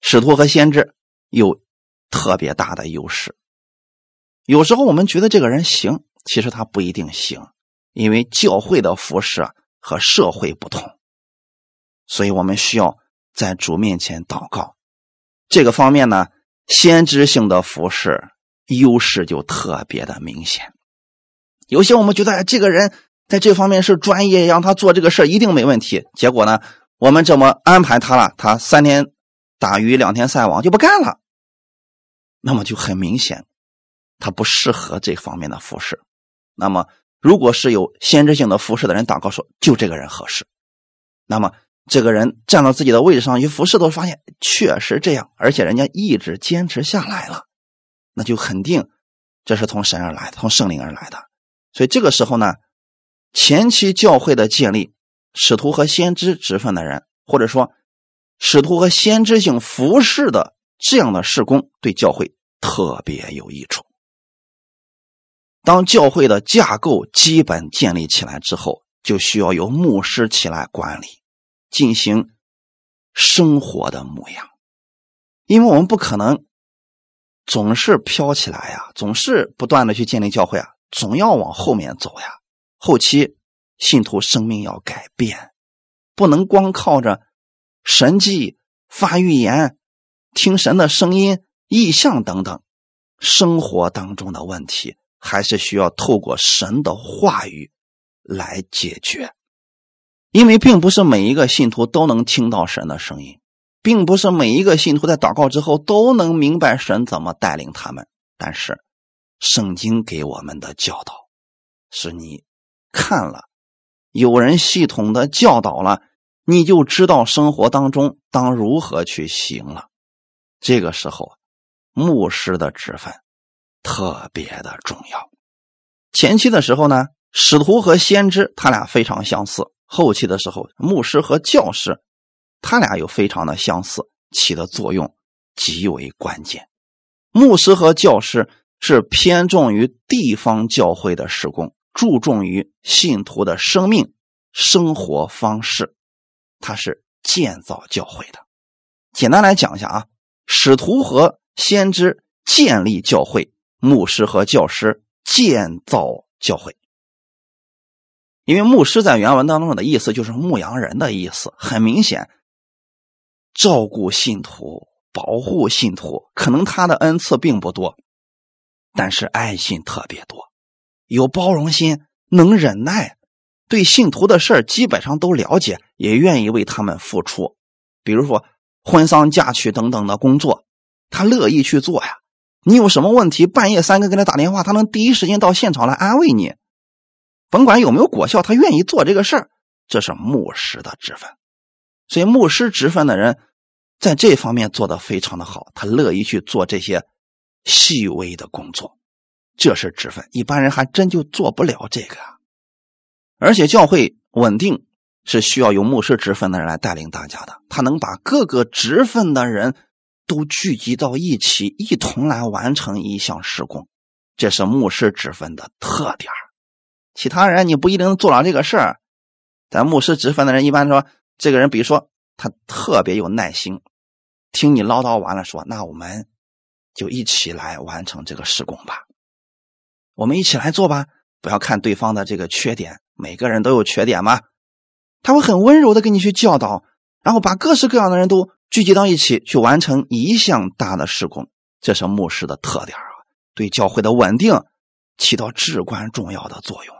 使徒和先知有特别大的优势。有时候我们觉得这个人行，其实他不一定行，因为教会的服饰和社会不同，所以我们需要在主面前祷告。这个方面呢，先知性的服饰优势就特别的明显。有些我们觉得，这个人在这方面是专业，让他做这个事一定没问题。结果呢，我们这么安排他了，他三天打鱼两天晒网就不干了。那么就很明显，他不适合这方面的服饰。那么，如果是有先知性的服饰的人祷告说，就这个人合适。那么，这个人站到自己的位置上去服侍，都发现确实这样，而且人家一直坚持下来了，那就肯定这是从神而来，从圣灵而来的。所以这个时候呢，前期教会的建立，使徒和先知职分的人，或者说使徒和先知性服饰的这样的事工，对教会特别有益处。当教会的架构基本建立起来之后，就需要由牧师起来管理，进行生活的牧养，因为我们不可能总是飘起来呀，总是不断的去建立教会啊。总要往后面走呀，后期信徒生命要改变，不能光靠着神迹、发预言、听神的声音、意象等等，生活当中的问题还是需要透过神的话语来解决。因为并不是每一个信徒都能听到神的声音，并不是每一个信徒在祷告之后都能明白神怎么带领他们，但是。圣经给我们的教导，是你看了，有人系统的教导了，你就知道生活当中当如何去行了。这个时候，牧师的职分特别的重要。前期的时候呢，使徒和先知他俩非常相似；后期的时候，牧师和教师他俩又非常的相似，起的作用极为关键。牧师和教师。是偏重于地方教会的施工，注重于信徒的生命生活方式，它是建造教会的。简单来讲一下啊，使徒和先知建立教会，牧师和教师建造教会。因为牧师在原文当中的意思就是牧羊人的意思，很明显，照顾信徒、保护信徒，可能他的恩赐并不多。但是爱心特别多，有包容心，能忍耐，对信徒的事儿基本上都了解，也愿意为他们付出。比如说婚丧嫁娶等等的工作，他乐意去做呀。你有什么问题，半夜三更给他打电话，他能第一时间到现场来安慰你。甭管有没有果效，他愿意做这个事儿。这是牧师的职分，所以牧师职分的人在这方面做得非常的好，他乐意去做这些。细微的工作，这是职分，一般人还真就做不了这个。而且教会稳定是需要有牧师职分的人来带领大家的，他能把各个职分的人都聚集到一起，一同来完成一项施工，这是牧师职分的特点。其他人你不一定能做了这个事儿。咱牧师职分的人一般说，这个人比如说他特别有耐心，听你唠叨完了说，那我们。就一起来完成这个施工吧，我们一起来做吧。不要看对方的这个缺点，每个人都有缺点嘛。他会很温柔的跟你去教导，然后把各式各样的人都聚集到一起，去完成一项大的事工。这是牧师的特点啊，对教会的稳定起到至关重要的作用。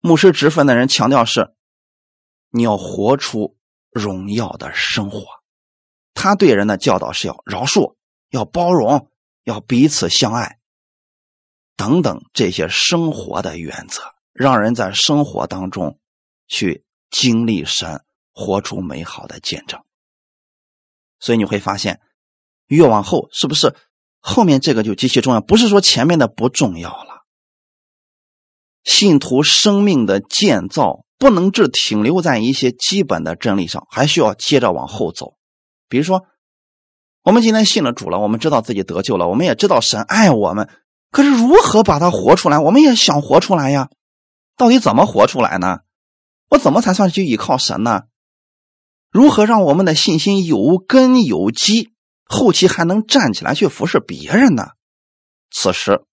牧师职分的人强调是，你要活出荣耀的生活。他对人的教导是要饶恕、要包容、要彼此相爱等等这些生活的原则，让人在生活当中去经历神。活出美好的见证，所以你会发现，越往后是不是后面这个就极其重要？不是说前面的不重要了。信徒生命的建造不能只停留在一些基本的真理上，还需要接着往后走。比如说，我们今天信了主了，我们知道自己得救了，我们也知道神爱我们，可是如何把它活出来？我们也想活出来呀，到底怎么活出来呢？我怎么才算去依靠神呢？如何让我们的信心有根有基，后期还能站起来去服侍别人呢？此时，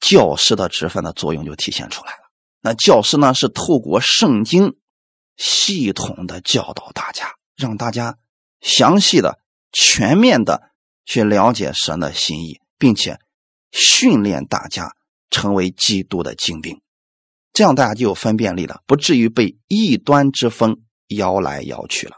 教师的职分的作用就体现出来了。那教师呢，是透过圣经系统的教导大家，让大家详细的、全面的去了解神的心意，并且训练大家成为基督的精兵，这样大家就有分辨力了，不至于被异端之风摇来摇去了。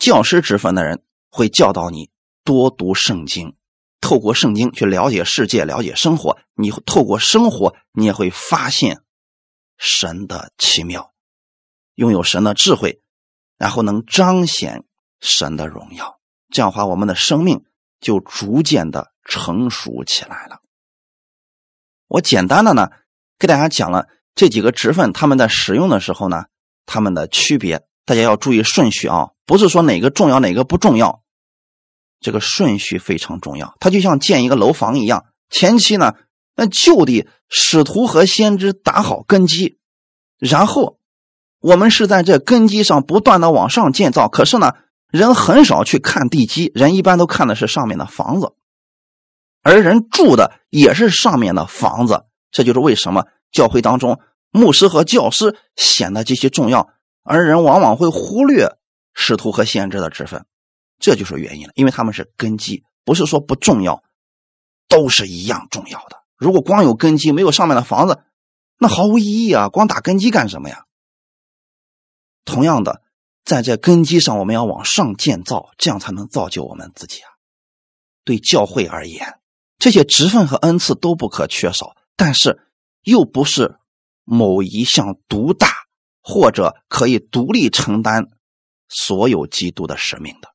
教师职分的人会教导你多读圣经，透过圣经去了解世界、了解生活。你透过生活，你也会发现神的奇妙，拥有神的智慧，然后能彰显神的荣耀。这样的话，我们的生命就逐渐的成熟起来了。我简单的呢给大家讲了这几个职分，他们在使用的时候呢，他们的区别。大家要注意顺序啊，不是说哪个重要哪个不重要，这个顺序非常重要。它就像建一个楼房一样，前期呢，那就得使徒和先知打好根基，然后我们是在这根基上不断的往上建造。可是呢，人很少去看地基，人一般都看的是上面的房子，而人住的也是上面的房子。这就是为什么教会当中牧师和教师显得极其重要。而人往往会忽略使徒和先知的职分，这就是原因了。因为他们是根基，不是说不重要，都是一样重要的。如果光有根基，没有上面的房子，那毫无意义啊！光打根基干什么呀？同样的，在这根基上，我们要往上建造，这样才能造就我们自己啊。对教会而言，这些职分和恩赐都不可缺少，但是又不是某一项独大。或者可以独立承担所有基督的使命的，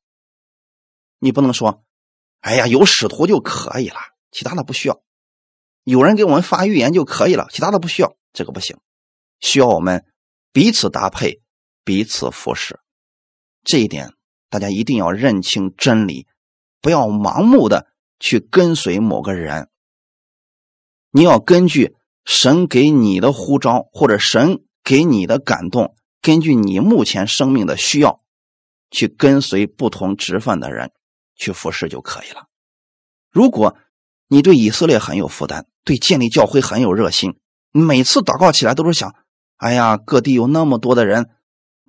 你不能说：“哎呀，有使徒就可以了，其他的不需要；有人给我们发预言就可以了，其他的不需要。”这个不行，需要我们彼此搭配、彼此服侍。这一点大家一定要认清真理，不要盲目的去跟随某个人。你要根据神给你的呼召，或者神。给你的感动，根据你目前生命的需要，去跟随不同职分的人去服侍就可以了。如果你对以色列很有负担，对建立教会很有热心，每次祷告起来都是想：哎呀，各地有那么多的人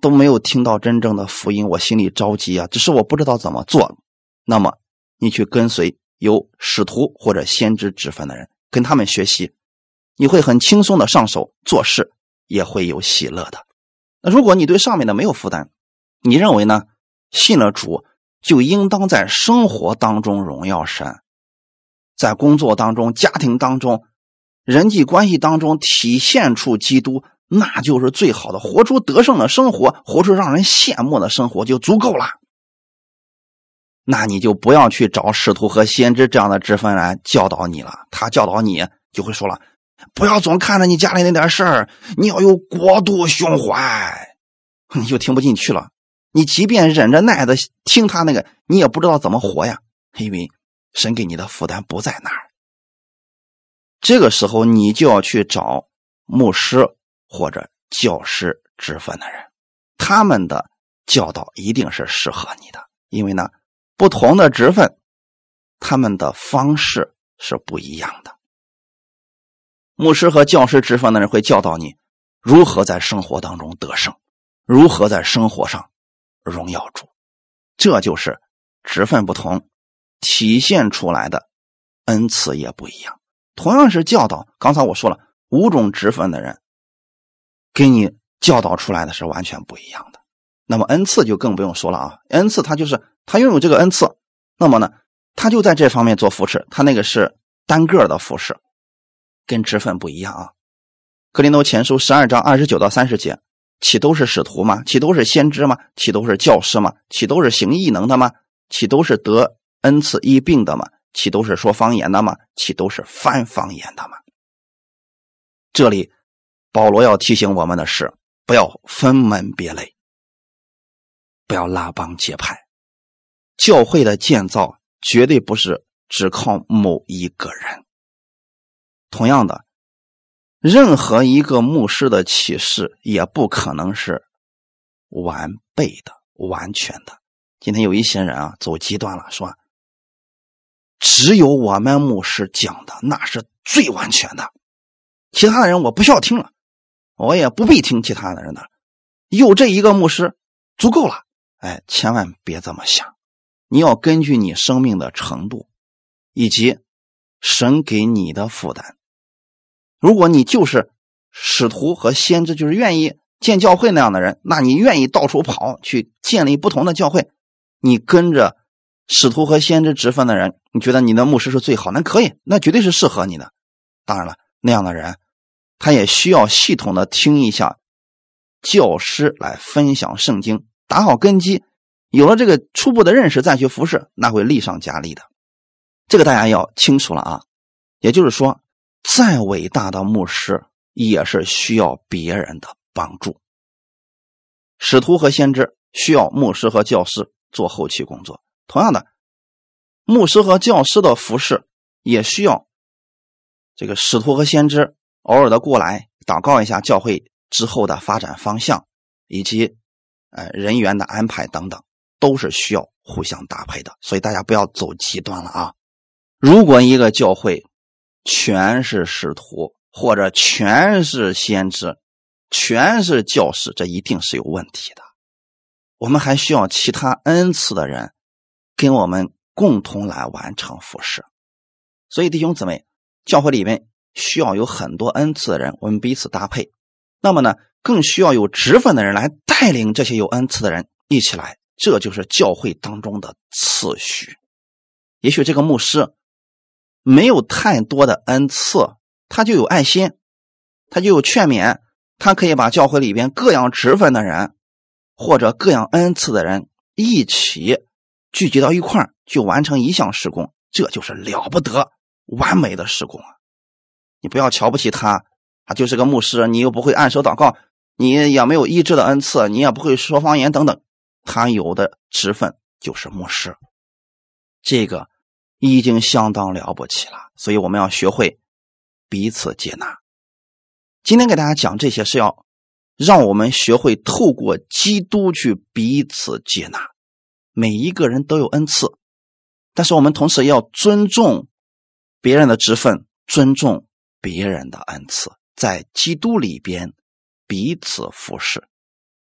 都没有听到真正的福音，我心里着急啊！只是我不知道怎么做。那么你去跟随有使徒或者先知职分的人，跟他们学习，你会很轻松的上手做事。也会有喜乐的。那如果你对上面的没有负担，你认为呢？信了主就应当在生活当中荣耀神，在工作当中、家庭当中、人际关系当中体现出基督，那就是最好的。活出得胜的生活，活出让人羡慕的生活就足够了。那你就不要去找使徒和先知这样的职分来教导你了。他教导你，就会说了。不要总看着你家里那点事儿，你要有国度胸怀，你就听不进去了。你即便忍着耐着听他那个，你也不知道怎么活呀，因为神给你的负担不在那儿。这个时候，你就要去找牧师或者教师之分的人，他们的教导一定是适合你的，因为呢，不同的职分，他们的方式是不一样的。牧师和教师职分的人会教导你如何在生活当中得胜，如何在生活上荣耀主。这就是职分不同，体现出来的恩赐也不一样。同样是教导，刚才我说了五种职分的人，给你教导出来的是完全不一样的。那么恩赐就更不用说了啊，恩赐他就是他拥有这个恩赐，那么呢，他就在这方面做扶持，他那个是单个的扶持，跟职分不一样啊。格林多前书十二章二十九到三十节，岂都是使徒吗？岂都是先知吗？岂都是教师吗？岂都是行异能的吗？岂都是得恩赐医病的吗？岂都是说方言的吗？岂都是翻方言的吗？这里保罗要提醒我们的是，不要分门别类。不要拉帮结派，教会的建造绝对不是只靠某一个人。同样的，任何一个牧师的启示也不可能是完备的、完全的。今天有一些人啊，走极端了，说只有我们牧师讲的那是最完全的，其他的人我不需要听了，我也不必听其他的人的，有这一个牧师足够了。哎，千万别这么想，你要根据你生命的程度，以及神给你的负担。如果你就是使徒和先知，就是愿意建教会那样的人，那你愿意到处跑去建立不同的教会，你跟着使徒和先知职分的人，你觉得你的牧师是最好，那可以，那绝对是适合你的。当然了，那样的人，他也需要系统的听一下教师来分享圣经。打好根基，有了这个初步的认识，再去服侍，那会力上加力的。这个大家要清楚了啊。也就是说，再伟大的牧师也是需要别人的帮助。使徒和先知需要牧师和教师做后期工作，同样的，牧师和教师的服侍也需要这个使徒和先知偶尔的过来祷告一下教会之后的发展方向，以及。呃，人员的安排等等，都是需要互相搭配的，所以大家不要走极端了啊！如果一个教会全是使徒，或者全是先知，全是教师，这一定是有问题的。我们还需要其他恩赐的人跟我们共同来完成服饰。所以弟兄姊妹，教会里面需要有很多恩赐的人，我们彼此搭配。那么呢？更需要有职分的人来带领这些有恩赐的人一起来，这就是教会当中的次序。也许这个牧师没有太多的恩赐，他就有爱心，他就有劝勉，他可以把教会里边各样职分的人或者各样恩赐的人一起聚集到一块儿，就完成一项施工，这就是了不得、完美的施工啊！你不要瞧不起他，他就是个牧师，你又不会按手祷告。你也没有医治的恩赐，你也不会说方言等等，他有的职分就是牧师，这个已经相当了不起了。所以我们要学会彼此接纳。今天给大家讲这些，是要让我们学会透过基督去彼此接纳。每一个人都有恩赐，但是我们同时要尊重别人的职分，尊重别人的恩赐，在基督里边。彼此服侍，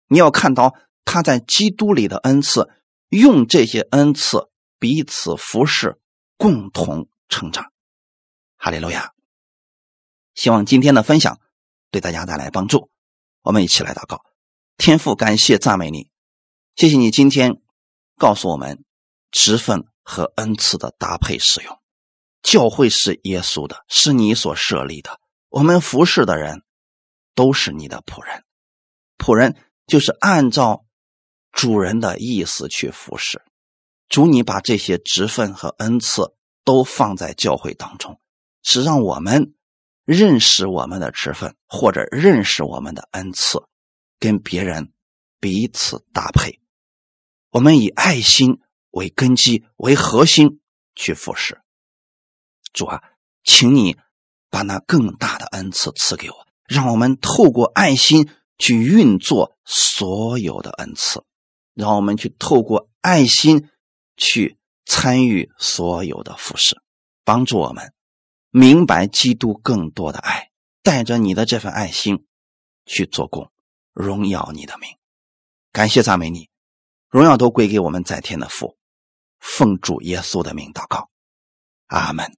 你要看到他在基督里的恩赐，用这些恩赐彼此服侍，共同成长。哈利路亚！希望今天的分享对大家带来帮助。我们一起来祷告：天父，感谢赞美你，谢谢你今天告诉我们职分和恩赐的搭配使用。教会是耶稣的，是你所设立的，我们服侍的人。都是你的仆人，仆人就是按照主人的意思去服侍。主，你把这些职分和恩赐都放在教会当中，是让我们认识我们的职分，或者认识我们的恩赐，跟别人彼此搭配。我们以爱心为根基、为核心去服侍。主啊，请你把那更大的恩赐赐给我。让我们透过爱心去运作所有的恩赐，让我们去透过爱心去参与所有的服饰，帮助我们明白基督更多的爱，带着你的这份爱心去做工，荣耀你的名。感谢赞美你，荣耀都归给我们在天的父。奉主耶稣的名祷告，阿门。